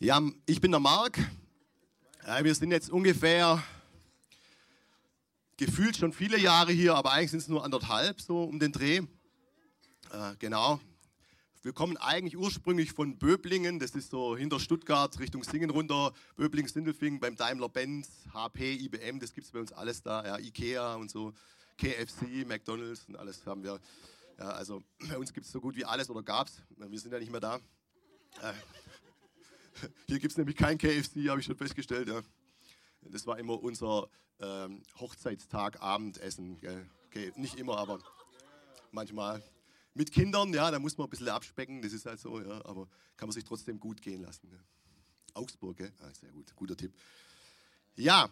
Ja, ich bin der Marc. Wir sind jetzt ungefähr gefühlt schon viele Jahre hier, aber eigentlich sind es nur anderthalb so um den Dreh. Äh, genau. Wir kommen eigentlich ursprünglich von Böblingen, das ist so hinter Stuttgart Richtung Singen runter, Böblingen, Sindelfingen beim Daimler-Benz, HP, IBM, das gibt es bei uns alles da, ja, Ikea und so, KFC, McDonalds und alles haben wir. Ja, also bei uns gibt es so gut wie alles oder gab es, wir sind ja nicht mehr da. Äh, hier gibt es nämlich kein KFC, habe ich schon festgestellt. Ja. Das war immer unser ähm, Hochzeitstag, Abendessen. Okay, nicht immer, aber manchmal. Mit Kindern, ja, da muss man ein bisschen abspecken, das ist halt so, ja, aber kann man sich trotzdem gut gehen lassen. Ja. Augsburg, gell? Ah, sehr gut, guter Tipp. Ja,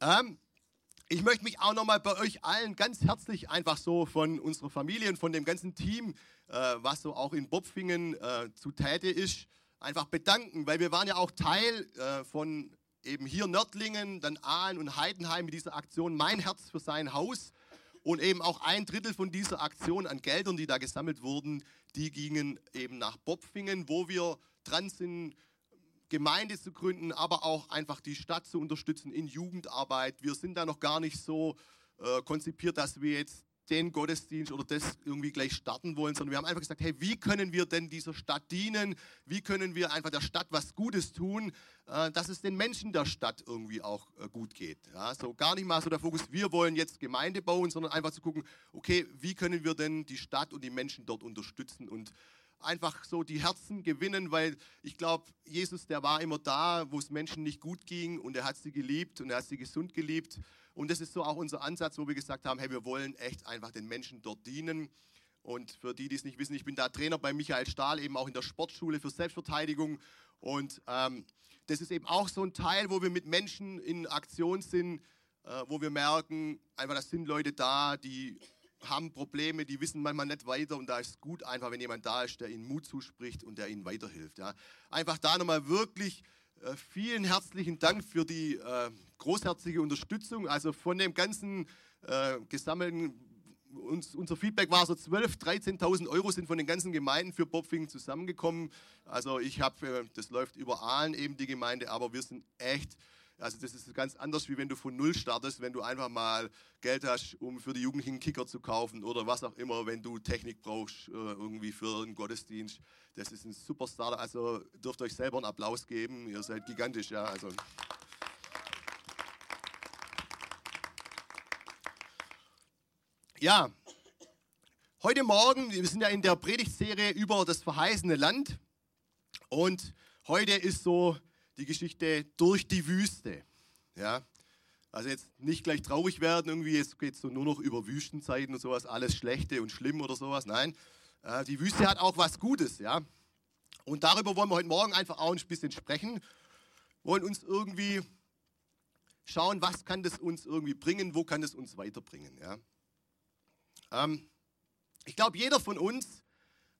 ähm, ich möchte mich auch nochmal bei euch allen ganz herzlich einfach so von unserer Familie und von dem ganzen Team, äh, was so auch in Bopfingen äh, zu Täte ist, einfach bedanken, weil wir waren ja auch Teil äh, von eben hier Nördlingen, dann Aalen und Heidenheim mit dieser Aktion Mein Herz für sein Haus. Und eben auch ein Drittel von dieser Aktion an Geldern, die da gesammelt wurden, die gingen eben nach Bopfingen, wo wir dran sind, Gemeinde zu gründen, aber auch einfach die Stadt zu unterstützen in Jugendarbeit. Wir sind da noch gar nicht so äh, konzipiert, dass wir jetzt den Gottesdienst oder das irgendwie gleich starten wollen, sondern wir haben einfach gesagt, hey, wie können wir denn dieser Stadt dienen? Wie können wir einfach der Stadt was Gutes tun, äh, dass es den Menschen der Stadt irgendwie auch äh, gut geht? Ja, so gar nicht mal so der Fokus, wir wollen jetzt Gemeinde bauen, sondern einfach zu gucken, okay, wie können wir denn die Stadt und die Menschen dort unterstützen und einfach so die Herzen gewinnen, weil ich glaube, Jesus, der war immer da, wo es Menschen nicht gut ging und er hat sie geliebt und er hat sie gesund geliebt und das ist so auch unser Ansatz, wo wir gesagt haben, hey, wir wollen echt einfach den Menschen dort dienen. Und für die, die es nicht wissen, ich bin da Trainer bei Michael Stahl, eben auch in der Sportschule für Selbstverteidigung. Und ähm, das ist eben auch so ein Teil, wo wir mit Menschen in Aktion sind, äh, wo wir merken, einfach, das sind Leute da, die haben Probleme, die wissen manchmal nicht weiter und da ist es gut einfach, wenn jemand da ist, der ihnen Mut zuspricht und der ihnen weiterhilft. Ja. Einfach da nochmal wirklich äh, vielen herzlichen Dank für die äh, großherzige Unterstützung. Also von dem ganzen äh, gesammelten, uns, unser Feedback war so 12.000, 13.000 Euro sind von den ganzen Gemeinden für Bopfingen zusammengekommen. Also ich habe, äh, das läuft über Aalen eben die Gemeinde, aber wir sind echt also das ist ganz anders, wie wenn du von Null startest, wenn du einfach mal Geld hast, um für die Jugendlichen Kicker zu kaufen oder was auch immer, wenn du Technik brauchst, äh, irgendwie für einen Gottesdienst. Das ist ein super Starter. Also dürft euch selber einen Applaus geben. Ihr seid gigantisch, ja. Also. Ja, heute Morgen, wir sind ja in der Predigtserie über das verheißene Land und heute ist so die Geschichte durch die Wüste. Ja, also jetzt nicht gleich traurig werden, irgendwie, jetzt geht es so nur noch über Wüstenzeiten und sowas, alles Schlechte und schlimm oder sowas. Nein, äh, die Wüste hat auch was Gutes, ja. Und darüber wollen wir heute Morgen einfach auch ein bisschen sprechen. Wollen uns irgendwie schauen, was kann das uns irgendwie bringen, wo kann es uns weiterbringen, ja. Ähm, ich glaube, jeder von uns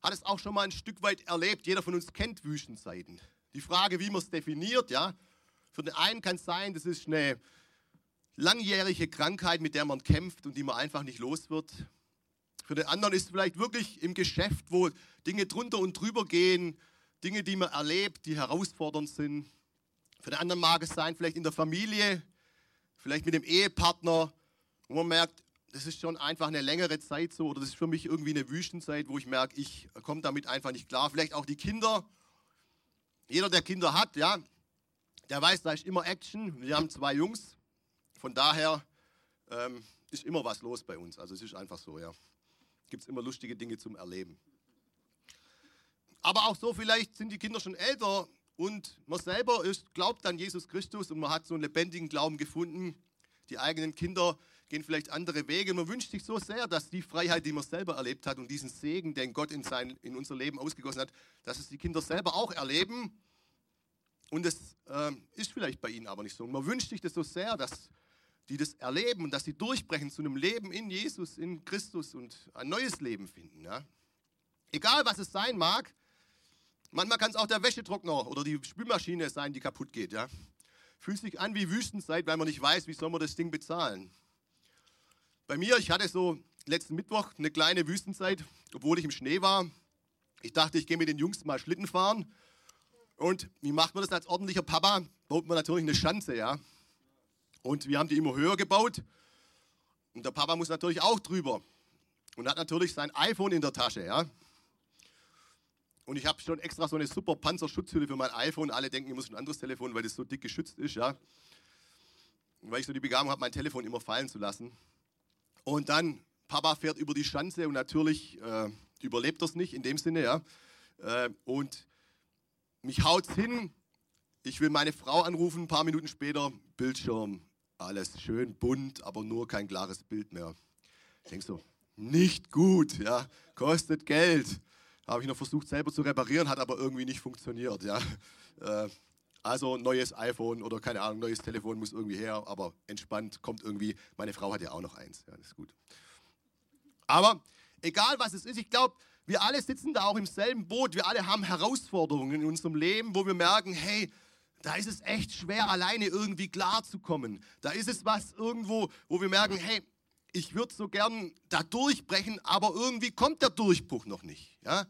hat es auch schon mal ein Stück weit erlebt. Jeder von uns kennt Wüstenzeiten. Die Frage, wie man es definiert, ja. Für den einen kann es sein, das ist eine langjährige Krankheit, mit der man kämpft und die man einfach nicht los wird. Für den anderen ist es vielleicht wirklich im Geschäft, wo Dinge drunter und drüber gehen, Dinge, die man erlebt, die herausfordernd sind. Für den anderen mag es sein, vielleicht in der Familie, vielleicht mit dem Ehepartner, wo man merkt, das ist schon einfach eine längere Zeit so oder das ist für mich irgendwie eine Wüstenzeit, wo ich merke, ich komme damit einfach nicht klar. Vielleicht auch die Kinder, jeder, der Kinder hat, ja, der weiß, da ist immer Action. Wir haben zwei Jungs, von daher ähm, ist immer was los bei uns. Also es ist einfach so, ja. Gibt es immer lustige Dinge zum Erleben. Aber auch so, vielleicht sind die Kinder schon älter und man selber ist, glaubt an Jesus Christus und man hat so einen lebendigen Glauben gefunden. Die eigenen Kinder gehen vielleicht andere Wege. Man wünscht sich so sehr, dass die Freiheit, die man selber erlebt hat und diesen Segen, den Gott in, sein, in unser Leben ausgegossen hat, dass es die Kinder selber auch erleben. Und es äh, ist vielleicht bei ihnen aber nicht so. Und man wünscht sich das so sehr, dass die das erleben und dass sie durchbrechen zu einem Leben in Jesus, in Christus und ein neues Leben finden. Ja? Egal, was es sein mag, manchmal kann es auch der Wäschetrockner oder die Spülmaschine sein, die kaputt geht. Ja? Fühlt sich an wie Wüstenzeit, weil man nicht weiß, wie soll man das Ding bezahlen. Bei mir, ich hatte so letzten Mittwoch eine kleine Wüstenzeit, obwohl ich im Schnee war. Ich dachte, ich gehe mit den Jungs mal Schlitten fahren. Und wie macht man das als ordentlicher Papa? Baut man natürlich eine Schanze, ja. Und wir haben die immer höher gebaut. Und der Papa muss natürlich auch drüber. Und hat natürlich sein iPhone in der Tasche, ja. Und ich habe schon extra so eine super Panzerschutzhülle für mein iPhone. Alle denken, ich muss ein anderes Telefon, weil das so dick geschützt ist, ja. Und weil ich so die Begabung habe, mein Telefon immer fallen zu lassen. Und dann, Papa fährt über die Schanze und natürlich äh, überlebt das nicht in dem Sinne, ja. Äh, und mich haut's hin. Ich will meine Frau anrufen, ein paar Minuten später, Bildschirm, alles schön bunt, aber nur kein klares Bild mehr. Denke so, nicht gut, ja, kostet Geld. Habe ich noch versucht selber zu reparieren, hat aber irgendwie nicht funktioniert, ja. Äh, also neues iPhone oder keine Ahnung, neues Telefon muss irgendwie her, aber entspannt kommt irgendwie. Meine Frau hat ja auch noch eins, ja, das ist gut. Aber egal was es ist, ich glaube, wir alle sitzen da auch im selben Boot. Wir alle haben Herausforderungen in unserem Leben, wo wir merken, hey, da ist es echt schwer, alleine irgendwie klarzukommen. Da ist es was irgendwo, wo wir merken, hey, ich würde so gern da durchbrechen, aber irgendwie kommt der Durchbruch noch nicht. Ja?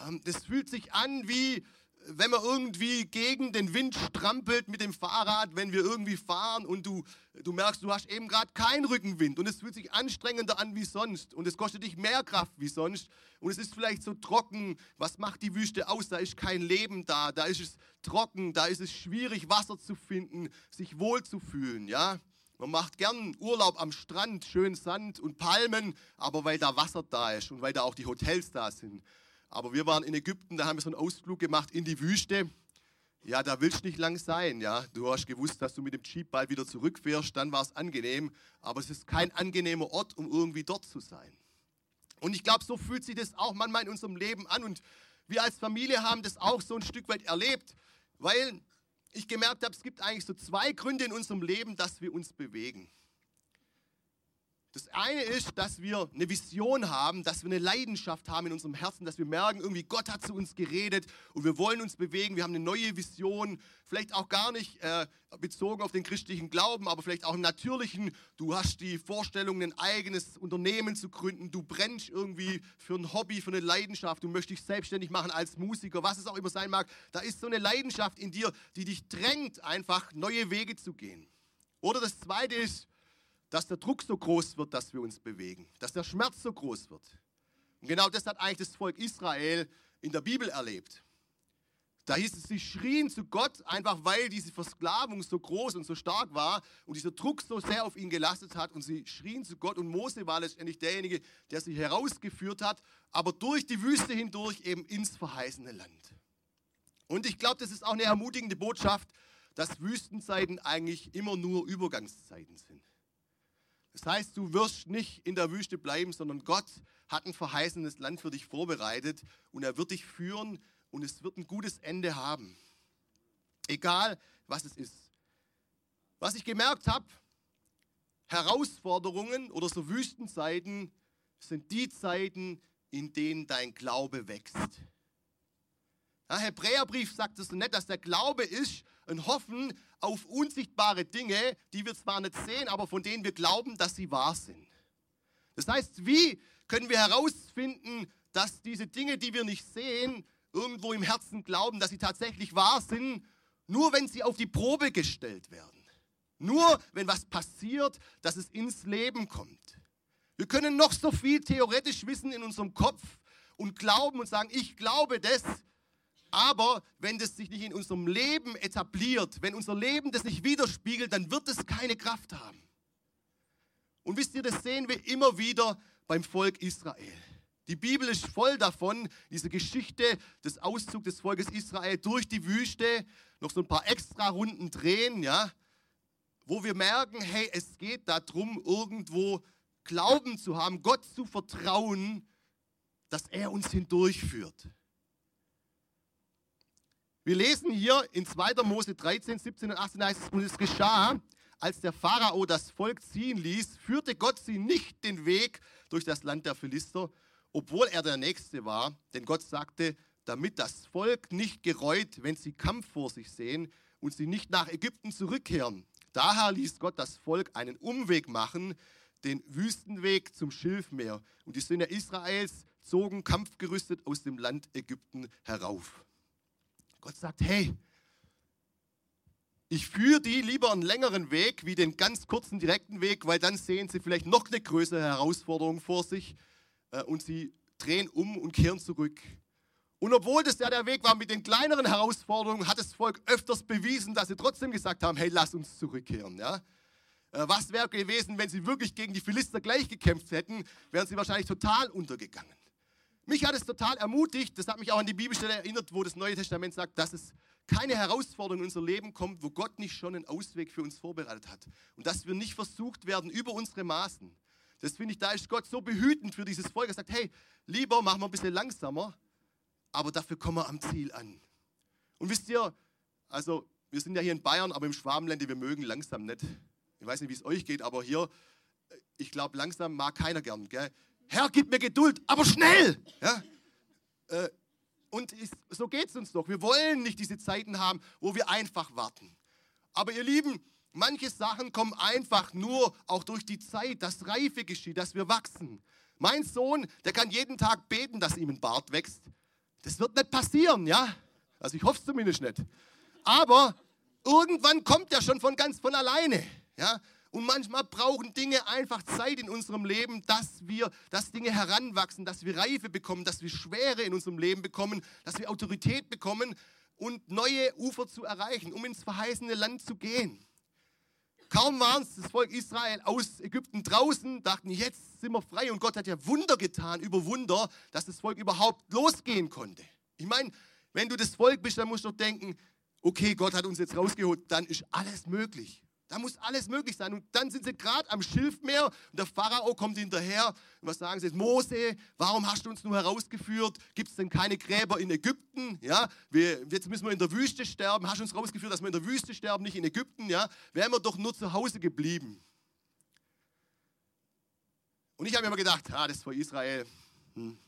Ähm, das fühlt sich an wie, wenn man irgendwie gegen den Wind strampelt mit dem Fahrrad, wenn wir irgendwie fahren und du, du merkst, du hast eben gerade keinen Rückenwind und es fühlt sich anstrengender an wie sonst und es kostet dich mehr Kraft wie sonst und es ist vielleicht so trocken. Was macht die Wüste aus? Da ist kein Leben da, da ist es trocken, da ist es schwierig, Wasser zu finden, sich wohlzufühlen, ja. Man macht gern Urlaub am Strand, schön Sand und Palmen, aber weil da Wasser da ist und weil da auch die Hotels da sind. Aber wir waren in Ägypten, da haben wir so einen Ausflug gemacht in die Wüste. Ja, da willst du nicht lang sein, ja. Du hast gewusst, dass du mit dem Jeep bald wieder zurückfährst, dann war es angenehm. Aber es ist kein angenehmer Ort, um irgendwie dort zu sein. Und ich glaube, so fühlt sich das auch manchmal in unserem Leben an. Und wir als Familie haben das auch so ein Stück weit erlebt, weil ich gemerkt habe, es gibt eigentlich so zwei Gründe in unserem Leben, dass wir uns bewegen. Das eine ist, dass wir eine Vision haben, dass wir eine Leidenschaft haben in unserem Herzen, dass wir merken, irgendwie Gott hat zu uns geredet und wir wollen uns bewegen. Wir haben eine neue Vision, vielleicht auch gar nicht äh, bezogen auf den christlichen Glauben, aber vielleicht auch im natürlichen. Du hast die Vorstellung, ein eigenes Unternehmen zu gründen. Du brennst irgendwie für ein Hobby, für eine Leidenschaft. Du möchtest dich selbstständig machen als Musiker, was es auch immer sein mag. Da ist so eine Leidenschaft in dir, die dich drängt, einfach neue Wege zu gehen. Oder das zweite ist, dass der Druck so groß wird, dass wir uns bewegen, dass der Schmerz so groß wird. Und genau das hat eigentlich das Volk Israel in der Bibel erlebt. Da hieß es, sie schrien zu Gott, einfach weil diese Versklavung so groß und so stark war und dieser Druck so sehr auf ihn gelastet hat. Und sie schrien zu Gott und Mose war letztendlich derjenige, der sie herausgeführt hat, aber durch die Wüste hindurch eben ins verheißene Land. Und ich glaube, das ist auch eine ermutigende Botschaft, dass Wüstenzeiten eigentlich immer nur Übergangszeiten sind. Das heißt, du wirst nicht in der Wüste bleiben, sondern Gott hat ein verheißenes Land für dich vorbereitet und er wird dich führen und es wird ein gutes Ende haben. Egal, was es ist. Was ich gemerkt habe, Herausforderungen oder so Wüstenzeiten sind die Zeiten, in denen dein Glaube wächst. Der Hebräerbrief sagt es so nett, dass der Glaube ist ein Hoffen auf unsichtbare Dinge, die wir zwar nicht sehen, aber von denen wir glauben, dass sie wahr sind. Das heißt, wie können wir herausfinden, dass diese Dinge, die wir nicht sehen, irgendwo im Herzen glauben, dass sie tatsächlich wahr sind, nur wenn sie auf die Probe gestellt werden. Nur wenn was passiert, dass es ins Leben kommt. Wir können noch so viel theoretisch wissen in unserem Kopf und glauben und sagen, ich glaube das, aber wenn das sich nicht in unserem Leben etabliert, wenn unser Leben das nicht widerspiegelt, dann wird es keine Kraft haben. Und wisst ihr, das sehen wir immer wieder beim Volk Israel. Die Bibel ist voll davon, diese Geschichte des Auszugs des Volkes Israel durch die Wüste, noch so ein paar extra Runden drehen, ja, wo wir merken, hey, es geht darum, irgendwo Glauben zu haben, Gott zu vertrauen, dass er uns hindurchführt. Wir lesen hier in 2. Mose 13, 17 und 18 heißt es, und es geschah, als der Pharao das Volk ziehen ließ, führte Gott sie nicht den Weg durch das Land der Philister, obwohl er der Nächste war. Denn Gott sagte, damit das Volk nicht gereut, wenn sie Kampf vor sich sehen und sie nicht nach Ägypten zurückkehren. Daher ließ Gott das Volk einen Umweg machen, den Wüstenweg zum Schilfmeer. Und die Söhne Israels zogen kampfgerüstet aus dem Land Ägypten herauf. Gott sagt, hey, ich führe die lieber einen längeren Weg wie den ganz kurzen, direkten Weg, weil dann sehen sie vielleicht noch eine größere Herausforderung vor sich äh, und sie drehen um und kehren zurück. Und obwohl das ja der Weg war mit den kleineren Herausforderungen, hat das Volk öfters bewiesen, dass sie trotzdem gesagt haben, hey, lass uns zurückkehren. Ja? Äh, was wäre gewesen, wenn sie wirklich gegen die Philister gleich gekämpft hätten, wären sie wahrscheinlich total untergegangen. Mich hat es total ermutigt, das hat mich auch an die Bibelstelle erinnert, wo das Neue Testament sagt, dass es keine Herausforderung in unser Leben kommt, wo Gott nicht schon einen Ausweg für uns vorbereitet hat. Und dass wir nicht versucht werden über unsere Maßen. Das finde ich, da ist Gott so behütend für dieses Volk. Er sagt, hey, lieber machen wir ein bisschen langsamer, aber dafür kommen wir am Ziel an. Und wisst ihr, also wir sind ja hier in Bayern, aber im Schwabenländer, wir mögen langsam nicht. Ich weiß nicht, wie es euch geht, aber hier, ich glaube, langsam mag keiner gern. Gell? Herr, gib mir Geduld, aber schnell! Ja? Äh, und so geht es uns doch. Wir wollen nicht diese Zeiten haben, wo wir einfach warten. Aber ihr Lieben, manche Sachen kommen einfach nur auch durch die Zeit, dass Reife geschieht, dass wir wachsen. Mein Sohn, der kann jeden Tag beten, dass ihm ein Bart wächst. Das wird nicht passieren, ja? Also ich hoffe es zumindest nicht. Aber irgendwann kommt er schon von ganz von alleine, ja? Und manchmal brauchen Dinge einfach Zeit in unserem Leben, dass wir, dass Dinge heranwachsen, dass wir Reife bekommen, dass wir Schwere in unserem Leben bekommen, dass wir Autorität bekommen und neue Ufer zu erreichen, um ins verheißene Land zu gehen. Kaum waren es das Volk Israel aus Ägypten draußen, dachten, jetzt sind wir frei und Gott hat ja Wunder getan über Wunder, dass das Volk überhaupt losgehen konnte. Ich meine, wenn du das Volk bist, dann musst du doch denken, okay, Gott hat uns jetzt rausgeholt, dann ist alles möglich. Da muss alles möglich sein. Und dann sind sie gerade am Schilfmeer und der Pharao kommt hinterher. Und was sagen sie? Mose, warum hast du uns nur herausgeführt? Gibt es denn keine Gräber in Ägypten? Ja, wir, jetzt müssen wir in der Wüste sterben. Hast du uns herausgeführt, dass wir in der Wüste sterben, nicht in Ägypten? Ja, wären wir doch nur zu Hause geblieben. Und ich habe mir immer gedacht, ah, das ist vor Israel. Hm,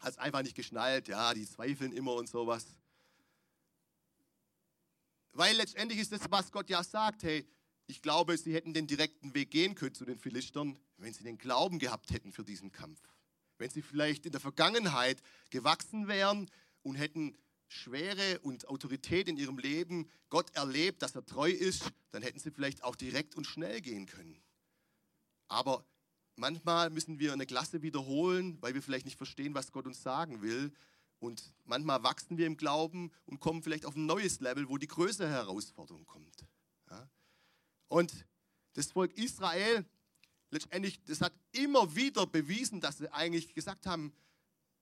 hat es einfach nicht geschnallt. Ja, die zweifeln immer und sowas. Weil letztendlich ist das, was Gott ja sagt, hey, ich glaube, sie hätten den direkten Weg gehen können zu den Philistern, wenn sie den Glauben gehabt hätten für diesen Kampf. Wenn sie vielleicht in der Vergangenheit gewachsen wären und hätten Schwere und Autorität in ihrem Leben Gott erlebt, dass er treu ist, dann hätten sie vielleicht auch direkt und schnell gehen können. Aber manchmal müssen wir eine Klasse wiederholen, weil wir vielleicht nicht verstehen, was Gott uns sagen will. Und manchmal wachsen wir im Glauben und kommen vielleicht auf ein neues Level, wo die größere Herausforderung kommt. Und das Volk Israel, letztendlich, das hat immer wieder bewiesen, dass sie eigentlich gesagt haben,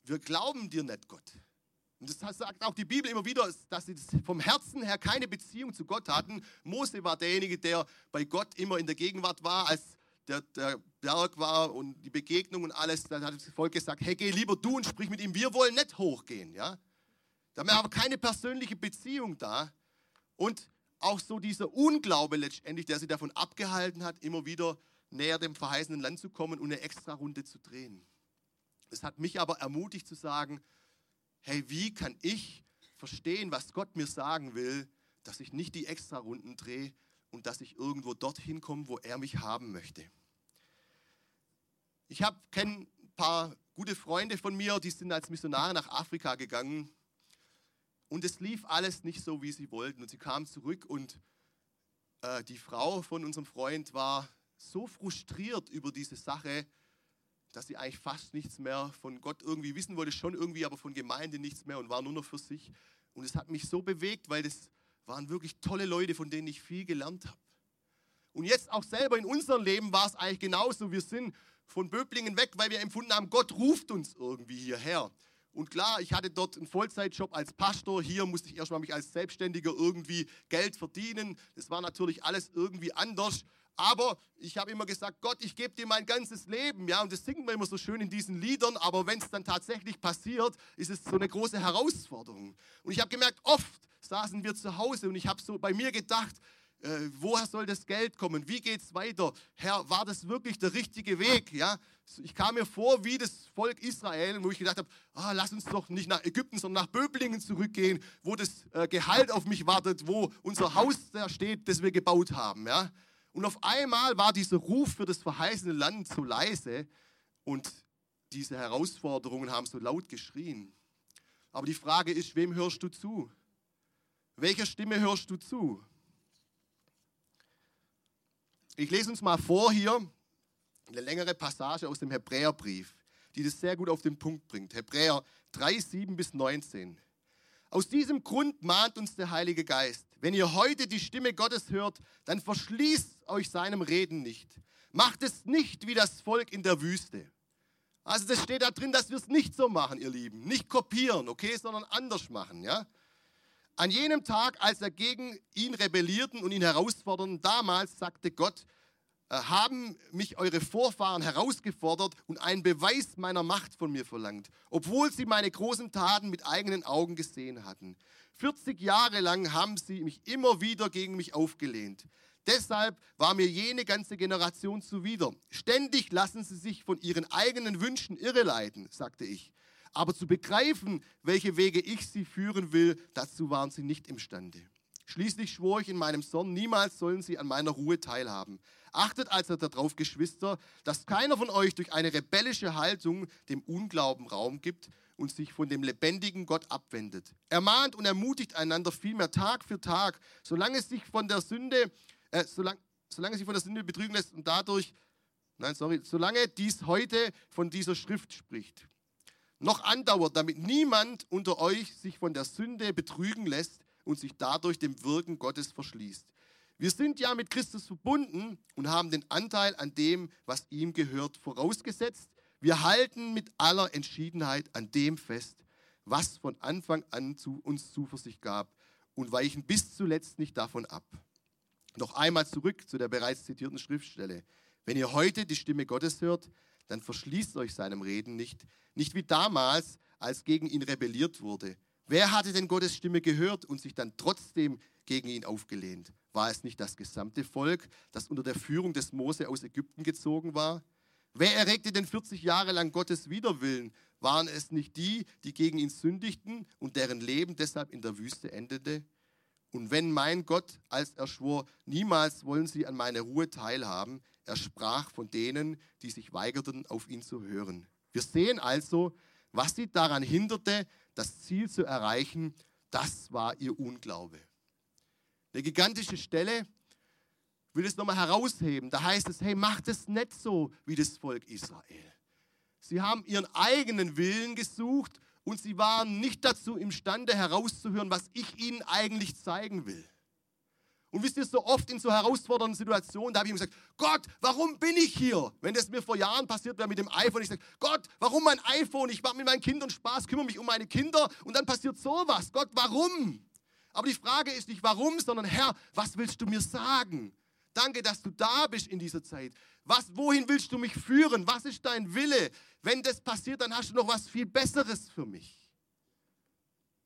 wir glauben dir nicht, Gott. Und das sagt auch die Bibel immer wieder, dass sie vom Herzen her keine Beziehung zu Gott hatten. Mose war derjenige, der bei Gott immer in der Gegenwart war, als der, der Berg war und die Begegnung und alles. Dann hat das Volk gesagt, hey, geh lieber du und sprich mit ihm, wir wollen nicht hochgehen. Ja? Da war aber keine persönliche Beziehung da. Und auch so dieser Unglaube letztendlich, der sie davon abgehalten hat, immer wieder näher dem verheißenen Land zu kommen und eine extra Runde zu drehen. Es hat mich aber ermutigt zu sagen, hey, wie kann ich verstehen, was Gott mir sagen will, dass ich nicht die extra Runden drehe und dass ich irgendwo dorthin komme, wo er mich haben möchte. Ich kenne ein paar gute Freunde von mir, die sind als Missionare nach Afrika gegangen und es lief alles nicht so, wie sie wollten. Und sie kamen zurück und äh, die Frau von unserem Freund war so frustriert über diese Sache, dass sie eigentlich fast nichts mehr von Gott irgendwie wissen wollte, schon irgendwie, aber von Gemeinde nichts mehr und war nur noch für sich. Und es hat mich so bewegt, weil das waren wirklich tolle Leute, von denen ich viel gelernt habe. Und jetzt auch selber in unserem Leben war es eigentlich genauso. Wir sind von Böblingen weg, weil wir empfunden haben, Gott ruft uns irgendwie hierher. Und klar, ich hatte dort einen Vollzeitjob als Pastor. Hier musste ich erstmal mich als Selbstständiger irgendwie Geld verdienen. Das war natürlich alles irgendwie anders. Aber ich habe immer gesagt, Gott, ich gebe dir mein ganzes Leben. Ja, und das singen wir immer so schön in diesen Liedern. Aber wenn es dann tatsächlich passiert, ist es so eine große Herausforderung. Und ich habe gemerkt, oft saßen wir zu Hause und ich habe so bei mir gedacht, äh, woher soll das Geld kommen? Wie geht es weiter? Herr, war das wirklich der richtige Weg? Ja, ich kam mir vor wie das Volk Israel, wo ich gedacht habe, ah, lass uns doch nicht nach Ägypten, sondern nach Böblingen zurückgehen, wo das äh, Gehalt auf mich wartet, wo unser Haus da steht, das wir gebaut haben. Ja? Und auf einmal war dieser Ruf für das verheißene Land so leise und diese Herausforderungen haben so laut geschrien. Aber die Frage ist, wem hörst du zu? Welcher Stimme hörst du zu? Ich lese uns mal vor hier eine längere Passage aus dem Hebräerbrief, die das sehr gut auf den Punkt bringt. Hebräer 3, 7 bis 19. Aus diesem Grund mahnt uns der Heilige Geist. Wenn ihr heute die Stimme Gottes hört, dann verschließt euch seinem Reden nicht. Macht es nicht wie das Volk in der Wüste. Also das steht da drin, dass wir es nicht so machen, ihr Lieben. Nicht kopieren, okay, sondern anders machen, ja. An jenem Tag, als er gegen ihn rebellierten und ihn herausforderten, damals sagte Gott, haben mich eure Vorfahren herausgefordert und einen Beweis meiner Macht von mir verlangt, obwohl sie meine großen Taten mit eigenen Augen gesehen hatten. 40 Jahre lang haben sie mich immer wieder gegen mich aufgelehnt. Deshalb war mir jene ganze Generation zuwider. Ständig lassen sie sich von ihren eigenen Wünschen irreleiten, sagte ich. Aber zu begreifen, welche Wege ich sie führen will, dazu waren sie nicht imstande. Schließlich schwor ich in meinem Sohn, niemals sollen sie an meiner Ruhe teilhaben. Achtet also darauf, Geschwister, dass keiner von euch durch eine rebellische Haltung dem Unglauben Raum gibt und sich von dem lebendigen Gott abwendet. Ermahnt und ermutigt einander vielmehr Tag für Tag, solange es sich von der Sünde, äh, solange, solange sich von der Sünde betrügen lässt und dadurch, nein, sorry, solange dies heute von dieser Schrift spricht. Noch andauert, damit niemand unter euch sich von der Sünde betrügen lässt und sich dadurch dem Wirken Gottes verschließt. Wir sind ja mit Christus verbunden und haben den Anteil an dem, was ihm gehört, vorausgesetzt. Wir halten mit aller Entschiedenheit an dem fest, was von Anfang an zu uns Zuversicht gab und weichen bis zuletzt nicht davon ab. Noch einmal zurück zu der bereits zitierten Schriftstelle. Wenn ihr heute die Stimme Gottes hört, dann verschließt euch seinem Reden nicht, nicht wie damals, als gegen ihn rebelliert wurde. Wer hatte denn Gottes Stimme gehört und sich dann trotzdem gegen ihn aufgelehnt? War es nicht das gesamte Volk, das unter der Führung des Mose aus Ägypten gezogen war? Wer erregte denn 40 Jahre lang Gottes Widerwillen? Waren es nicht die, die gegen ihn sündigten und deren Leben deshalb in der Wüste endete? Und wenn mein Gott, als er schwor, niemals wollen sie an meine Ruhe teilhaben, er sprach von denen, die sich weigerten, auf ihn zu hören. Wir sehen also, was sie daran hinderte, das Ziel zu erreichen, das war ihr Unglaube. Eine gigantische Stelle will es nochmal herausheben. Da heißt es, hey, macht es nicht so wie das Volk Israel. Sie haben ihren eigenen Willen gesucht und sie waren nicht dazu imstande herauszuhören, was ich ihnen eigentlich zeigen will. Und wisst ihr, so oft in so herausfordernden Situationen, da habe ich ihm gesagt, Gott, warum bin ich hier? Wenn das mir vor Jahren passiert wäre mit dem iPhone, ich sage, Gott, warum mein iPhone? Ich mache mit meinen Kindern Spaß, kümmere mich um meine Kinder und dann passiert sowas. Gott, warum? Aber die Frage ist nicht warum, sondern Herr, was willst du mir sagen? Danke, dass du da bist in dieser Zeit. Was, wohin willst du mich führen? Was ist dein Wille? Wenn das passiert, dann hast du noch was viel Besseres für mich.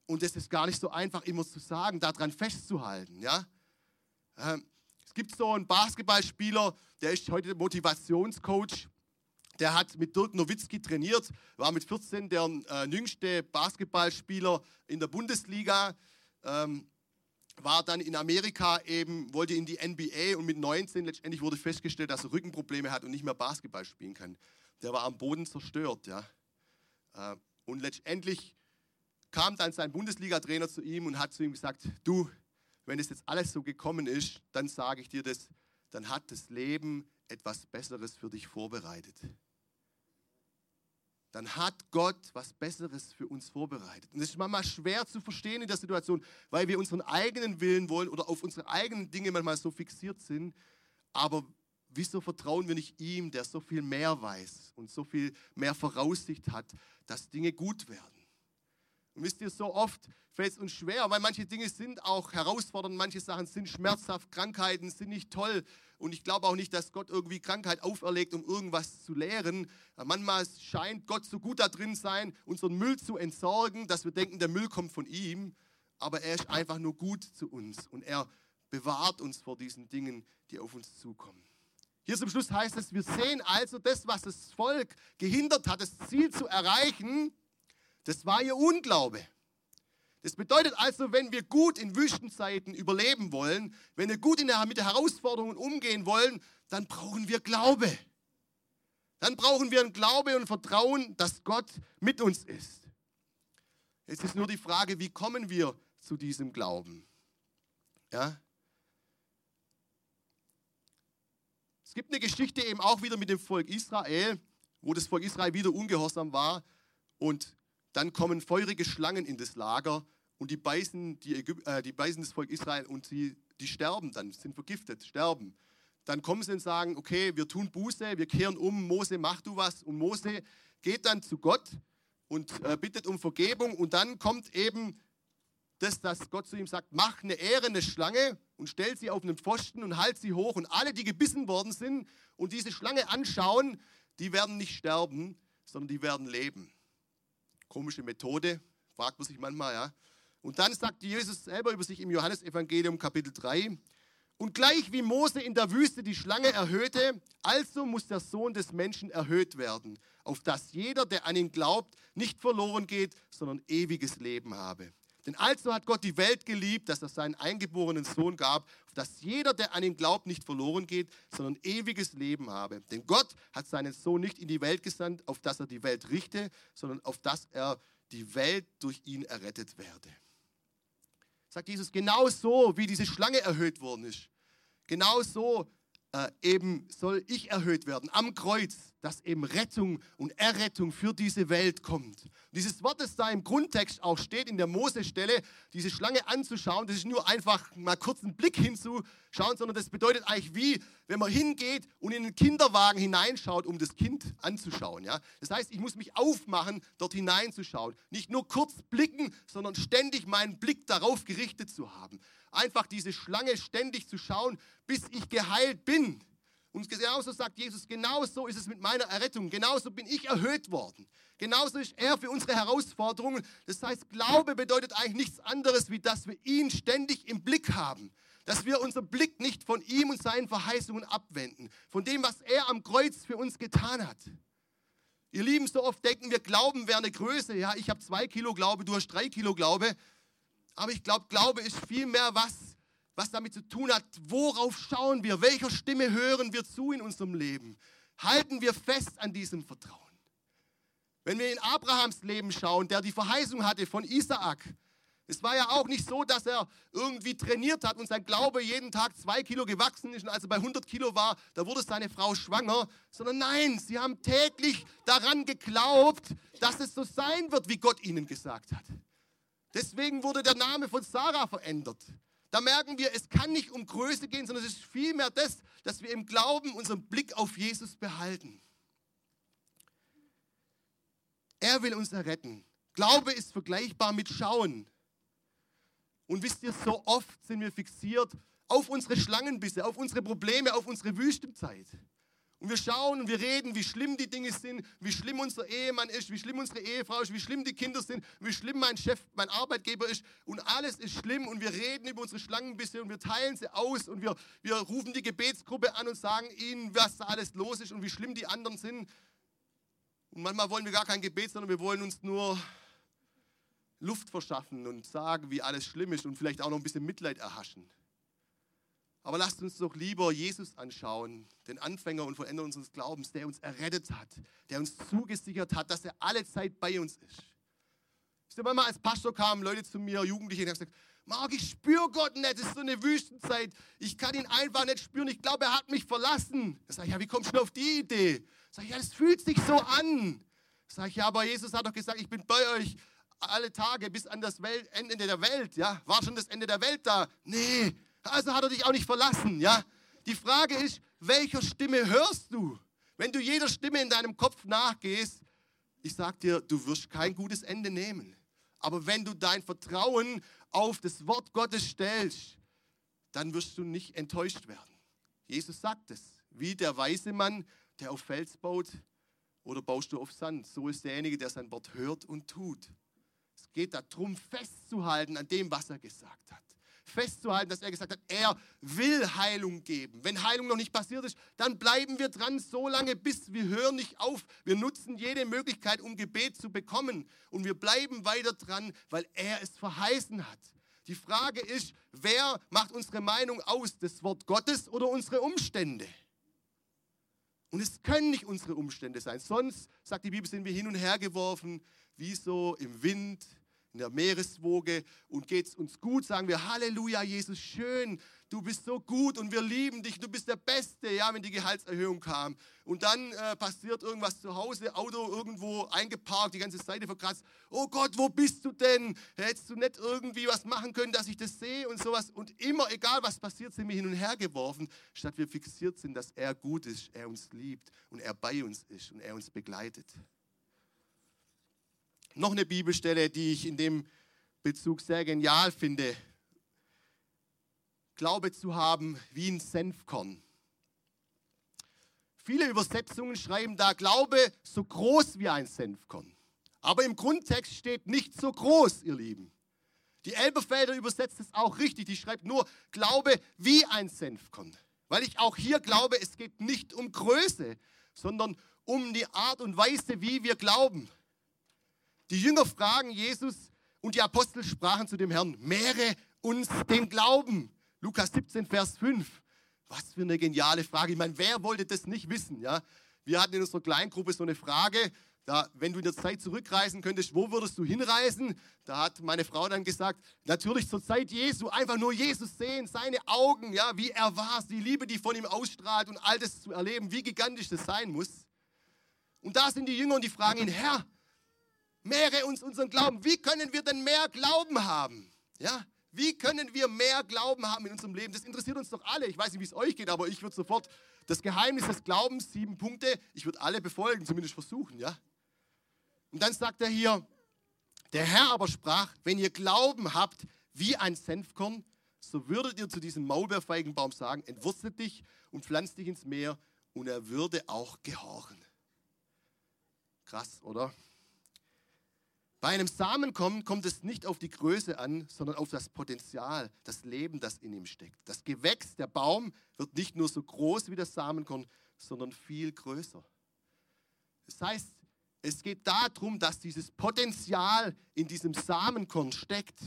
Und es ist gar nicht so einfach, immer zu sagen, daran festzuhalten. Ja? Ähm, es gibt so einen Basketballspieler, der ist heute Motivationscoach. Der hat mit Dirk Nowitzki trainiert, war mit 14 der äh, jüngste Basketballspieler in der Bundesliga, ähm, war dann in Amerika eben, wollte in die NBA und mit 19 letztendlich wurde festgestellt, dass er Rückenprobleme hat und nicht mehr Basketball spielen kann. Der war am Boden zerstört. Ja. Äh, und letztendlich kam dann sein Bundesliga-Trainer zu ihm und hat zu ihm gesagt, du, wenn es jetzt alles so gekommen ist, dann sage ich dir das, dann hat das Leben etwas Besseres für dich vorbereitet. Dann hat Gott was Besseres für uns vorbereitet. Und das ist manchmal schwer zu verstehen in der Situation, weil wir unseren eigenen Willen wollen oder auf unsere eigenen Dinge manchmal so fixiert sind. Aber wieso vertrauen wir nicht ihm, der so viel mehr weiß und so viel mehr Voraussicht hat, dass Dinge gut werden? Und wisst ihr, so oft fällt es uns schwer, weil manche Dinge sind auch herausfordernd, manche Sachen sind schmerzhaft, Krankheiten sind nicht toll. Und ich glaube auch nicht, dass Gott irgendwie Krankheit auferlegt, um irgendwas zu lehren. Manchmal scheint Gott so gut da drin sein, unseren Müll zu entsorgen, dass wir denken, der Müll kommt von ihm. Aber er ist einfach nur gut zu uns und er bewahrt uns vor diesen Dingen, die auf uns zukommen. Hier zum Schluss heißt es, wir sehen also das, was das Volk gehindert hat, das Ziel zu erreichen, das war ihr Unglaube. Das bedeutet also, wenn wir gut in Wüstenzeiten überleben wollen, wenn wir gut der, mit den Herausforderungen umgehen wollen, dann brauchen wir Glaube. Dann brauchen wir ein Glaube und Vertrauen, dass Gott mit uns ist. Jetzt ist nur die Frage, wie kommen wir zu diesem Glauben? Ja? Es gibt eine Geschichte eben auch wieder mit dem Volk Israel, wo das Volk Israel wieder ungehorsam war und dann kommen feurige Schlangen in das Lager und die beißen, die, Ägyp äh, die beißen das Volk Israel und sie, die sterben dann, sind vergiftet, sterben. Dann kommen sie und sagen, okay, wir tun Buße, wir kehren um, Mose, mach du was. Und Mose geht dann zu Gott und äh, bittet um Vergebung und dann kommt eben das, dass Gott zu ihm sagt, mach eine ehrene Schlange und stell sie auf einen Pfosten und halt sie hoch und alle, die gebissen worden sind und diese Schlange anschauen, die werden nicht sterben, sondern die werden leben. Komische Methode, fragt man sich manchmal, ja. Und dann sagt Jesus selber über sich im Johannesevangelium Kapitel 3, und gleich wie Mose in der Wüste die Schlange erhöhte, also muss der Sohn des Menschen erhöht werden, auf dass jeder, der an ihn glaubt, nicht verloren geht, sondern ewiges Leben habe. Denn also hat Gott die Welt geliebt, dass er seinen eingeborenen Sohn gab, dass jeder, der an ihn glaubt, nicht verloren geht, sondern ewiges Leben habe. Denn Gott hat seinen Sohn nicht in die Welt gesandt, auf dass er die Welt richte, sondern auf dass er die Welt durch ihn errettet werde. Sagt Jesus, genau so, wie diese Schlange erhöht worden ist, genau so äh, eben soll ich erhöht werden am Kreuz, dass eben Rettung und Errettung für diese Welt kommt. Und dieses Wort, das da im Grundtext auch steht, in der Mose-Stelle, diese Schlange anzuschauen, das ist nur einfach mal kurz einen Blick hinzuschauen, sondern das bedeutet eigentlich wie, wenn man hingeht und in den Kinderwagen hineinschaut, um das Kind anzuschauen. Ja? Das heißt, ich muss mich aufmachen, dort hineinzuschauen. Nicht nur kurz blicken, sondern ständig meinen Blick darauf gerichtet zu haben einfach diese Schlange ständig zu schauen, bis ich geheilt bin. Und genauso sagt Jesus, genauso ist es mit meiner Errettung, genauso bin ich erhöht worden. Genauso ist er für unsere Herausforderungen. Das heißt, Glaube bedeutet eigentlich nichts anderes, wie dass wir ihn ständig im Blick haben. Dass wir unseren Blick nicht von ihm und seinen Verheißungen abwenden. Von dem, was er am Kreuz für uns getan hat. Ihr Lieben, so oft denken wir, Glauben wäre eine Größe. Ja, ich habe zwei Kilo Glaube, du hast drei Kilo Glaube. Aber ich glaube, Glaube ist vielmehr was, was damit zu tun hat, worauf schauen wir, welcher Stimme hören wir zu in unserem Leben. Halten wir fest an diesem Vertrauen. Wenn wir in Abrahams Leben schauen, der die Verheißung hatte von Isaak, es war ja auch nicht so, dass er irgendwie trainiert hat und sein Glaube jeden Tag zwei Kilo gewachsen ist und als er bei 100 Kilo war, da wurde seine Frau schwanger, sondern nein, sie haben täglich daran geglaubt, dass es so sein wird, wie Gott ihnen gesagt hat. Deswegen wurde der Name von Sarah verändert. Da merken wir, es kann nicht um Größe gehen, sondern es ist vielmehr das, dass wir im Glauben unseren Blick auf Jesus behalten. Er will uns erretten. Glaube ist vergleichbar mit Schauen. Und wisst ihr, so oft sind wir fixiert auf unsere Schlangenbisse, auf unsere Probleme, auf unsere Wüstenzeit. Und wir schauen und wir reden, wie schlimm die Dinge sind, wie schlimm unser Ehemann ist, wie schlimm unsere Ehefrau ist, wie schlimm die Kinder sind, wie schlimm mein Chef, mein Arbeitgeber ist. Und alles ist schlimm und wir reden über unsere Schlangen bisschen und wir teilen sie aus und wir, wir rufen die Gebetsgruppe an und sagen ihnen, was da alles los ist und wie schlimm die anderen sind. Und manchmal wollen wir gar kein Gebet, sondern wir wollen uns nur Luft verschaffen und sagen, wie alles schlimm ist und vielleicht auch noch ein bisschen Mitleid erhaschen. Aber lasst uns doch lieber Jesus anschauen, den Anfänger und Vollender unseres Glaubens, der uns errettet hat, der uns zugesichert hat, dass er alle Zeit bei uns ist. Ich sage mal, als Pastor kamen Leute zu mir, Jugendliche, und haben gesagt, Marc, ich spüre Gott nicht, es ist so eine Wüstenzeit, ich kann ihn einfach nicht spüren, ich glaube, er hat mich verlassen. Da sage ich, ja, wie kommst du auf die Idee? Sag ich, ja, das fühlt sich so an. Sag ich, ja, aber Jesus hat doch gesagt, ich bin bei euch alle Tage bis an das Welt, Ende der Welt. Ja, war schon das Ende der Welt da? Nee, also hat er dich auch nicht verlassen, ja? Die Frage ist, welcher Stimme hörst du? Wenn du jeder Stimme in deinem Kopf nachgehst, ich sag dir, du wirst kein gutes Ende nehmen. Aber wenn du dein Vertrauen auf das Wort Gottes stellst, dann wirst du nicht enttäuscht werden. Jesus sagt es, wie der weise Mann, der auf Fels baut, oder baust du auf Sand? So ist derjenige, der sein Wort hört und tut. Es geht darum, festzuhalten an dem, was er gesagt hat festzuhalten, dass er gesagt hat, er will Heilung geben. Wenn Heilung noch nicht passiert ist, dann bleiben wir dran so lange, bis wir hören nicht auf. Wir nutzen jede Möglichkeit, um Gebet zu bekommen. Und wir bleiben weiter dran, weil er es verheißen hat. Die Frage ist, wer macht unsere Meinung aus? Das Wort Gottes oder unsere Umstände? Und es können nicht unsere Umstände sein. Sonst, sagt die Bibel, sind wir hin und her geworfen, wie so im Wind, in der Meereswoge und geht es uns gut, sagen wir Halleluja, Jesus, schön, du bist so gut und wir lieben dich, du bist der Beste, ja, wenn die Gehaltserhöhung kam. Und dann äh, passiert irgendwas zu Hause, Auto irgendwo eingeparkt, die ganze Seite verkratzt. Oh Gott, wo bist du denn? Hättest du nicht irgendwie was machen können, dass ich das sehe und sowas? Und immer, egal was passiert, sind wir hin und her geworfen, statt wir fixiert sind, dass er gut ist, er uns liebt und er bei uns ist und er uns begleitet. Noch eine Bibelstelle, die ich in dem Bezug sehr genial finde, Glaube zu haben wie ein Senfkorn. Viele Übersetzungen schreiben da Glaube so groß wie ein Senfkorn. Aber im Grundtext steht nicht so groß, ihr Lieben. Die Elberfelder übersetzt es auch richtig. Die schreibt nur Glaube wie ein Senfkorn. Weil ich auch hier glaube, es geht nicht um Größe, sondern um die Art und Weise, wie wir glauben. Die Jünger fragen Jesus und die Apostel sprachen zu dem Herrn, mehre uns den Glauben. Lukas 17, Vers 5. Was für eine geniale Frage. Ich meine, wer wollte das nicht wissen? Ja? Wir hatten in unserer Kleingruppe so eine Frage, da, wenn du in der Zeit zurückreisen könntest, wo würdest du hinreisen? Da hat meine Frau dann gesagt, natürlich zur Zeit Jesu, einfach nur Jesus sehen, seine Augen, ja, wie er war, die Liebe, die von ihm ausstrahlt und all das zu erleben, wie gigantisch das sein muss. Und da sind die Jünger und die fragen ihn, Herr, mehre uns unseren Glauben. Wie können wir denn mehr Glauben haben? Ja, wie können wir mehr Glauben haben in unserem Leben? Das interessiert uns doch alle. Ich weiß nicht, wie es euch geht, aber ich würde sofort das Geheimnis des Glaubens, sieben Punkte, ich würde alle befolgen, zumindest versuchen, ja? Und dann sagt er hier, der Herr aber sprach, wenn ihr Glauben habt wie ein Senfkorn, so würdet ihr zu diesem Maulbeerfeigenbaum sagen, entwurzelt dich und pflanzt dich ins Meer und er würde auch gehorchen. Krass, oder? Bei einem Samenkorn kommt es nicht auf die Größe an, sondern auf das Potenzial, das Leben, das in ihm steckt. Das Gewächs, der Baum, wird nicht nur so groß wie das Samenkorn, sondern viel größer. Das heißt, es geht darum, dass dieses Potenzial in diesem Samenkorn steckt,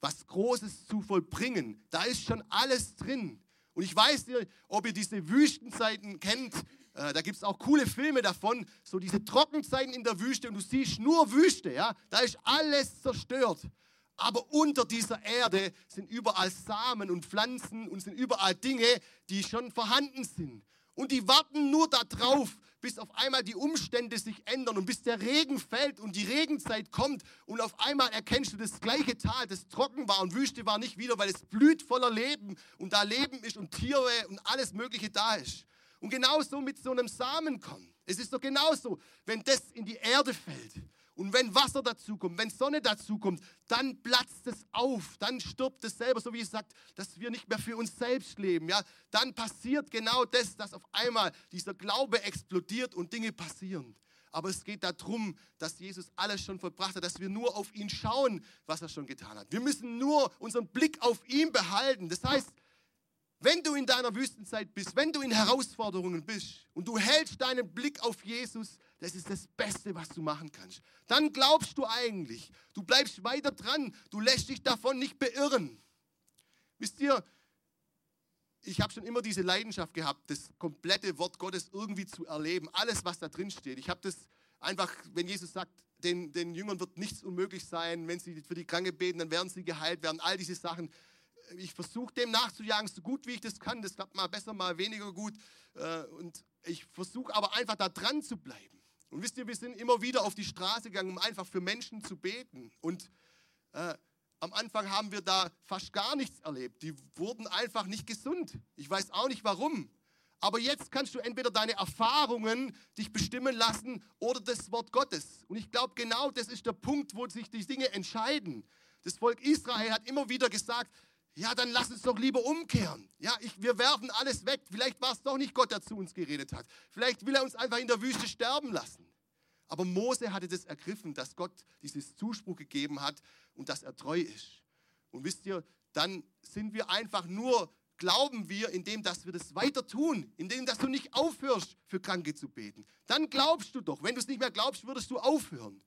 was Großes zu vollbringen. Da ist schon alles drin. Und ich weiß nicht, ob ihr diese Wüstenzeiten kennt, äh, da gibt es auch coole Filme davon, so diese Trockenzeiten in der Wüste und du siehst nur Wüste, ja, da ist alles zerstört. Aber unter dieser Erde sind überall Samen und Pflanzen und sind überall Dinge, die schon vorhanden sind. Und die warten nur darauf, bis auf einmal die Umstände sich ändern und bis der Regen fällt und die Regenzeit kommt und auf einmal erkennst du das gleiche Tal, das trocken war und Wüste war nicht wieder, weil es blüht voller Leben und da Leben ist und Tiere und alles Mögliche da ist. Und genauso mit so einem Samenkorn. Es ist doch genauso, wenn das in die Erde fällt und wenn Wasser dazukommt, wenn Sonne dazukommt, dann platzt es auf, dann stirbt es selber, so wie es sagt, dass wir nicht mehr für uns selbst leben. Ja? Dann passiert genau das, dass auf einmal dieser Glaube explodiert und Dinge passieren. Aber es geht darum, dass Jesus alles schon vollbracht hat, dass wir nur auf ihn schauen, was er schon getan hat. Wir müssen nur unseren Blick auf ihn behalten. Das heißt, wenn du in deiner Wüstenzeit bist, wenn du in Herausforderungen bist und du hältst deinen Blick auf Jesus, das ist das Beste, was du machen kannst. Dann glaubst du eigentlich, du bleibst weiter dran, du lässt dich davon nicht beirren. Wisst ihr, ich habe schon immer diese Leidenschaft gehabt, das komplette Wort Gottes irgendwie zu erleben, alles, was da drin steht. Ich habe das einfach, wenn Jesus sagt, den, den Jüngern wird nichts unmöglich sein, wenn sie für die Kranke beten, dann werden sie geheilt werden, all diese Sachen ich versuche dem nachzujagen, so gut wie ich das kann. Das klappt mal besser, mal weniger gut. Äh, und ich versuche aber einfach da dran zu bleiben. Und wisst ihr, wir sind immer wieder auf die Straße gegangen, um einfach für Menschen zu beten. Und äh, am Anfang haben wir da fast gar nichts erlebt. Die wurden einfach nicht gesund. Ich weiß auch nicht warum. Aber jetzt kannst du entweder deine Erfahrungen dich bestimmen lassen oder das Wort Gottes. Und ich glaube, genau das ist der Punkt, wo sich die Dinge entscheiden. Das Volk Israel hat immer wieder gesagt, ja, dann lass uns doch lieber umkehren. Ja, ich, wir werfen alles weg. Vielleicht war es doch nicht Gott, der zu uns geredet hat. Vielleicht will er uns einfach in der Wüste sterben lassen. Aber Mose hatte das ergriffen, dass Gott dieses Zuspruch gegeben hat und dass er treu ist. Und wisst ihr, dann sind wir einfach nur, glauben wir, indem dass wir das weiter tun, indem dass du nicht aufhörst, für Kranke zu beten. Dann glaubst du doch. Wenn du es nicht mehr glaubst, würdest du aufhören.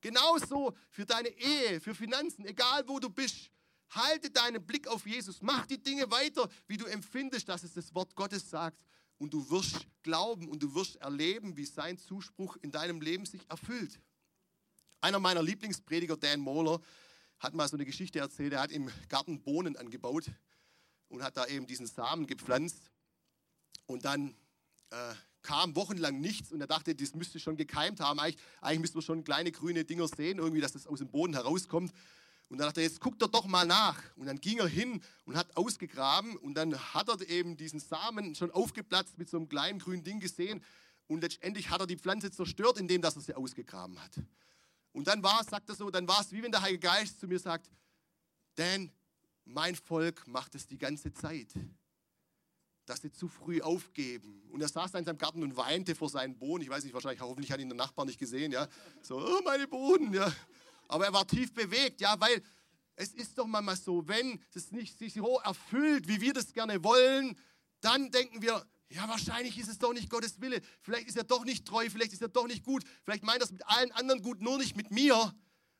Genauso für deine Ehe, für Finanzen, egal wo du bist. Halte deinen Blick auf Jesus. Mach die Dinge weiter, wie du empfindest, dass es das Wort Gottes sagt. Und du wirst glauben und du wirst erleben, wie sein Zuspruch in deinem Leben sich erfüllt. Einer meiner Lieblingsprediger, Dan Mohler, hat mal so eine Geschichte erzählt. Er hat im Garten Bohnen angebaut und hat da eben diesen Samen gepflanzt. Und dann äh, kam wochenlang nichts und er dachte, das müsste schon gekeimt haben. Eigentlich, eigentlich müsste man schon kleine grüne Dinger sehen, irgendwie, dass das aus dem Boden herauskommt. Und dann dachte er, jetzt guckt er doch mal nach. Und dann ging er hin und hat ausgegraben und dann hat er eben diesen Samen schon aufgeplatzt mit so einem kleinen grünen Ding gesehen. Und letztendlich hat er die Pflanze zerstört, indem dass er sie ausgegraben hat. Und dann war es, sagt er so, dann war es wie wenn der Heilige Geist zu mir sagt, Dan, mein Volk macht es die ganze Zeit, dass sie zu früh aufgeben. Und er saß da in seinem Garten und weinte vor seinen Bohnen. Ich weiß nicht, wahrscheinlich, hoffentlich hat ihn der Nachbar nicht gesehen, ja. So, oh, meine Bohnen, ja. Aber er war tief bewegt, ja, weil es ist doch manchmal so, wenn es nicht sich so erfüllt, wie wir das gerne wollen, dann denken wir, ja, wahrscheinlich ist es doch nicht Gottes Wille. Vielleicht ist er doch nicht treu, vielleicht ist er doch nicht gut. Vielleicht meint er es mit allen anderen gut, nur nicht mit mir.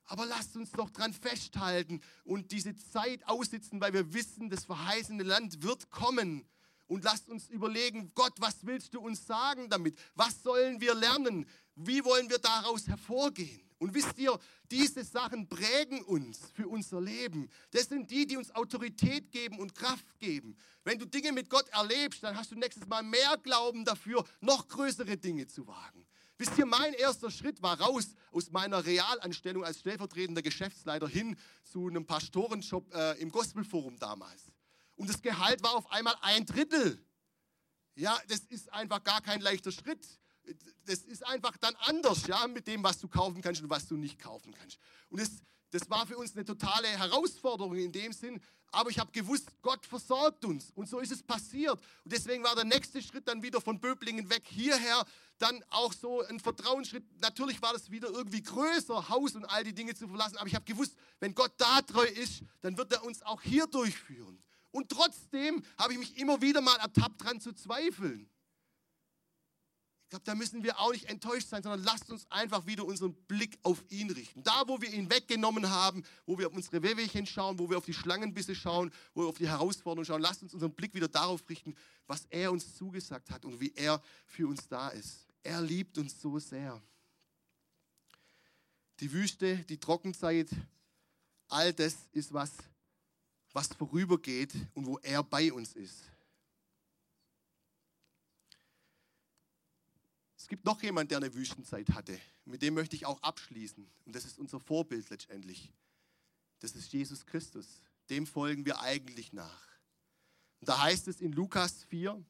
Aber lasst uns doch dran festhalten und diese Zeit aussitzen, weil wir wissen, das verheißene Land wird kommen. Und lasst uns überlegen, Gott, was willst du uns sagen damit? Was sollen wir lernen? Wie wollen wir daraus hervorgehen? Und wisst ihr, diese Sachen prägen uns für unser Leben. Das sind die, die uns Autorität geben und Kraft geben. Wenn du Dinge mit Gott erlebst, dann hast du nächstes Mal mehr Glauben dafür, noch größere Dinge zu wagen. Wisst ihr, mein erster Schritt war raus aus meiner Realanstellung als stellvertretender Geschäftsleiter hin zu einem Pastorenjob äh, im Gospelforum damals. Und das Gehalt war auf einmal ein Drittel. Ja, das ist einfach gar kein leichter Schritt das ist einfach dann anders, ja, mit dem, was du kaufen kannst und was du nicht kaufen kannst. Und das, das war für uns eine totale Herausforderung in dem Sinn, aber ich habe gewusst, Gott versorgt uns und so ist es passiert. Und deswegen war der nächste Schritt dann wieder von Böblingen weg hierher, dann auch so ein Vertrauensschritt. Natürlich war das wieder irgendwie größer, Haus und all die Dinge zu verlassen, aber ich habe gewusst, wenn Gott da treu ist, dann wird er uns auch hier durchführen. Und trotzdem habe ich mich immer wieder mal ertappt dran zu zweifeln. Ich glaube, da müssen wir auch nicht enttäuscht sein, sondern lasst uns einfach wieder unseren Blick auf ihn richten. Da, wo wir ihn weggenommen haben, wo wir auf unsere Wehwehchen schauen, wo wir auf die Schlangenbisse schauen, wo wir auf die Herausforderungen schauen, lasst uns unseren Blick wieder darauf richten, was er uns zugesagt hat und wie er für uns da ist. Er liebt uns so sehr. Die Wüste, die Trockenzeit, all das ist was, was vorübergeht und wo er bei uns ist. Es gibt noch jemanden, der eine Wüstenzeit hatte. Mit dem möchte ich auch abschließen. Und das ist unser Vorbild letztendlich. Das ist Jesus Christus. Dem folgen wir eigentlich nach. Und da heißt es in Lukas 4,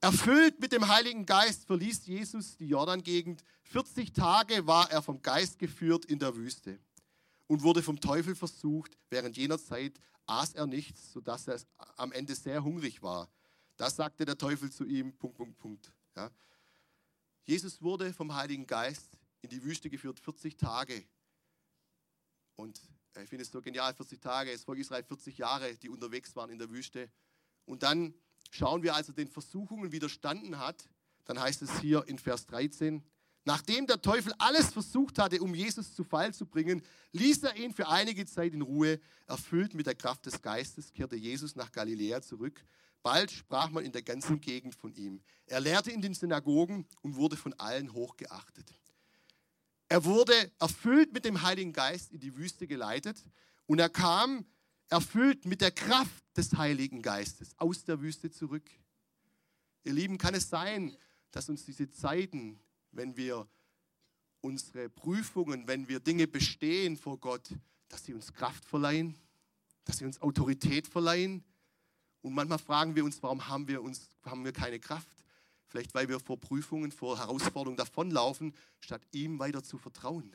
Erfüllt mit dem Heiligen Geist verließ Jesus die Jordan-Gegend. 40 Tage war er vom Geist geführt in der Wüste und wurde vom Teufel versucht. Während jener Zeit aß er nichts, sodass er am Ende sehr hungrig war. Das sagte der Teufel zu ihm. Punkt, Punkt, Punkt. Ja. Jesus wurde vom Heiligen Geist in die Wüste geführt, 40 Tage. Und ich finde es so genial, 40 Tage, das Volk Israel 40 Jahre, die unterwegs waren in der Wüste. Und dann schauen wir, als er den Versuchungen widerstanden hat, dann heißt es hier in Vers 13, nachdem der Teufel alles versucht hatte, um Jesus zu Fall zu bringen, ließ er ihn für einige Zeit in Ruhe. Erfüllt mit der Kraft des Geistes kehrte Jesus nach Galiläa zurück Bald sprach man in der ganzen Gegend von ihm. Er lehrte in den Synagogen und wurde von allen hochgeachtet. Er wurde erfüllt mit dem Heiligen Geist in die Wüste geleitet und er kam erfüllt mit der Kraft des Heiligen Geistes aus der Wüste zurück. Ihr Lieben, kann es sein, dass uns diese Zeiten, wenn wir unsere Prüfungen, wenn wir Dinge bestehen vor Gott, dass sie uns Kraft verleihen, dass sie uns Autorität verleihen, und manchmal fragen wir uns, warum haben wir, uns, haben wir keine Kraft? Vielleicht weil wir vor Prüfungen, vor Herausforderungen davonlaufen, statt ihm weiter zu vertrauen.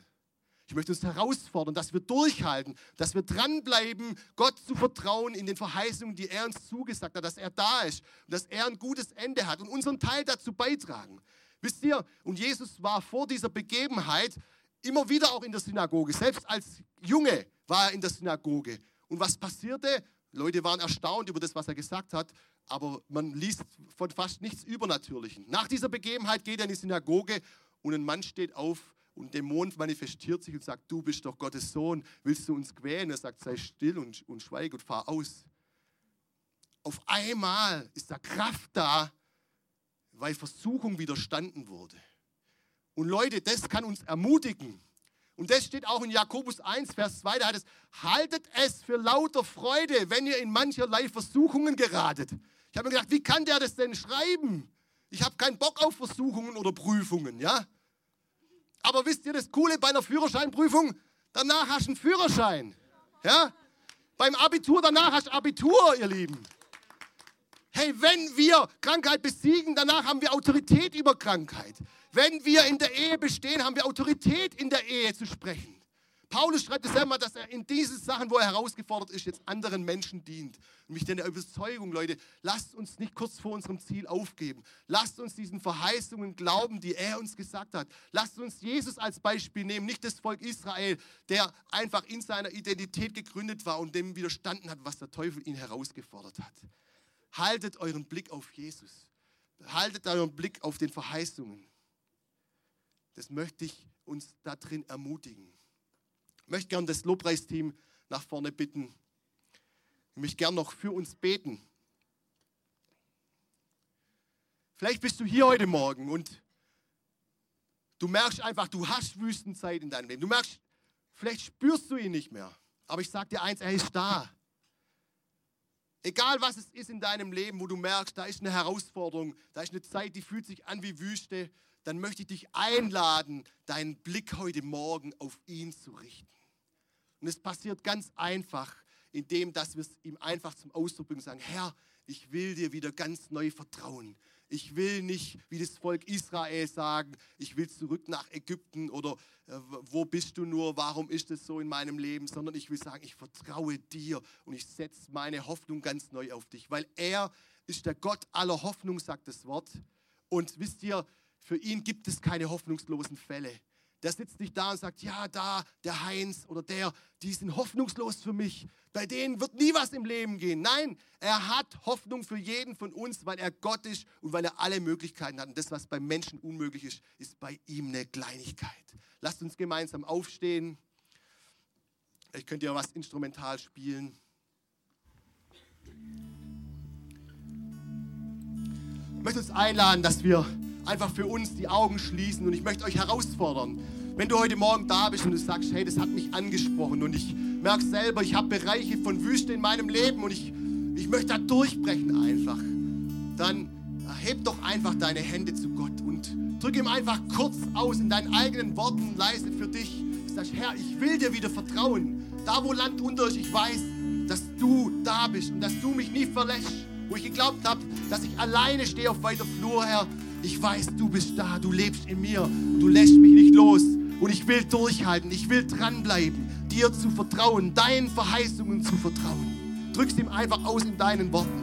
Ich möchte uns herausfordern, dass wir durchhalten, dass wir dranbleiben, Gott zu vertrauen in den Verheißungen, die er uns zugesagt hat, dass er da ist und dass er ein gutes Ende hat und unseren Teil dazu beitragen. Wisst ihr, und Jesus war vor dieser Begebenheit immer wieder auch in der Synagoge. Selbst als Junge war er in der Synagoge. Und was passierte? Leute waren erstaunt über das, was er gesagt hat, aber man liest von fast nichts Übernatürlichen. Nach dieser Begebenheit geht er in die Synagoge und ein Mann steht auf und ein Dämon manifestiert sich und sagt, du bist doch Gottes Sohn, willst du uns quälen? Er sagt, sei still und, und schweig und fahr aus. Auf einmal ist da Kraft da, weil Versuchung widerstanden wurde. Und Leute, das kann uns ermutigen. Und das steht auch in Jakobus 1, Vers 2, da heißt es, haltet es für lauter Freude, wenn ihr in mancherlei Versuchungen geratet. Ich habe mir gedacht, wie kann der das denn schreiben? Ich habe keinen Bock auf Versuchungen oder Prüfungen, ja? Aber wisst ihr das Coole bei einer Führerscheinprüfung? Danach hast du einen Führerschein, ja? Beim Abitur danach hast du Abitur, ihr Lieben. Hey, wenn wir Krankheit besiegen, danach haben wir Autorität über Krankheit. Wenn wir in der Ehe bestehen, haben wir Autorität in der Ehe zu sprechen. Paulus schreibt es selber, dass er in diesen Sachen, wo er herausgefordert ist, jetzt anderen Menschen dient. Und mich der Überzeugung, Leute, lasst uns nicht kurz vor unserem Ziel aufgeben. Lasst uns diesen Verheißungen glauben, die er uns gesagt hat. Lasst uns Jesus als Beispiel nehmen, nicht das Volk Israel, der einfach in seiner Identität gegründet war und dem widerstanden hat, was der Teufel ihn herausgefordert hat. Haltet euren Blick auf Jesus. Haltet euren Blick auf den Verheißungen. Das möchte ich uns da drin ermutigen. Ich möchte gerne das Lobpreisteam nach vorne bitten. Ich möchte gerne noch für uns beten. Vielleicht bist du hier heute Morgen und du merkst einfach, du hast Wüstenzeit in deinem Leben. Du merkst, vielleicht spürst du ihn nicht mehr. Aber ich sage dir eins, er ist da. Egal was es ist in deinem Leben, wo du merkst, da ist eine Herausforderung, da ist eine Zeit, die fühlt sich an wie Wüste, dann möchte ich dich einladen, deinen Blick heute Morgen auf ihn zu richten. Und es passiert ganz einfach, indem dass wir es ihm einfach zum Ausdruck bringen und sagen, Herr, ich will dir wieder ganz neu vertrauen. Ich will nicht wie das Volk Israel sagen, ich will zurück nach Ägypten oder äh, wo bist du nur, warum ist es so in meinem Leben, sondern ich will sagen, ich vertraue dir und ich setze meine Hoffnung ganz neu auf dich, weil er ist der Gott aller Hoffnung, sagt das Wort. Und wisst ihr, für ihn gibt es keine hoffnungslosen Fälle. Der sitzt nicht da und sagt, ja, da, der Heinz oder der, die sind hoffnungslos für mich. Bei denen wird nie was im Leben gehen. Nein, er hat Hoffnung für jeden von uns, weil er Gott ist und weil er alle Möglichkeiten hat. Und das, was beim Menschen unmöglich ist, ist bei ihm eine Kleinigkeit. Lasst uns gemeinsam aufstehen. Ich könnte ja was instrumental spielen. Ich möchte uns einladen, dass wir einfach für uns die Augen schließen und ich möchte euch herausfordern, wenn du heute Morgen da bist und du sagst, hey, das hat mich angesprochen und ich merke selber, ich habe Bereiche von Wüste in meinem Leben und ich, ich möchte da durchbrechen einfach, dann heb doch einfach deine Hände zu Gott und drück ihm einfach kurz aus in deinen eigenen Worten leise für dich. Sag, Herr, ich will dir wieder vertrauen. Da, wo Land unter ist, ich weiß, dass du da bist und dass du mich nie verlässt. Wo ich geglaubt habe, dass ich alleine stehe auf weiter Flur, Herr, ich weiß, du bist da, du lebst in mir, du lässt mich nicht los. Und ich will durchhalten, ich will dranbleiben, dir zu vertrauen, deinen Verheißungen zu vertrauen. Drückst ihm einfach aus in deinen Worten.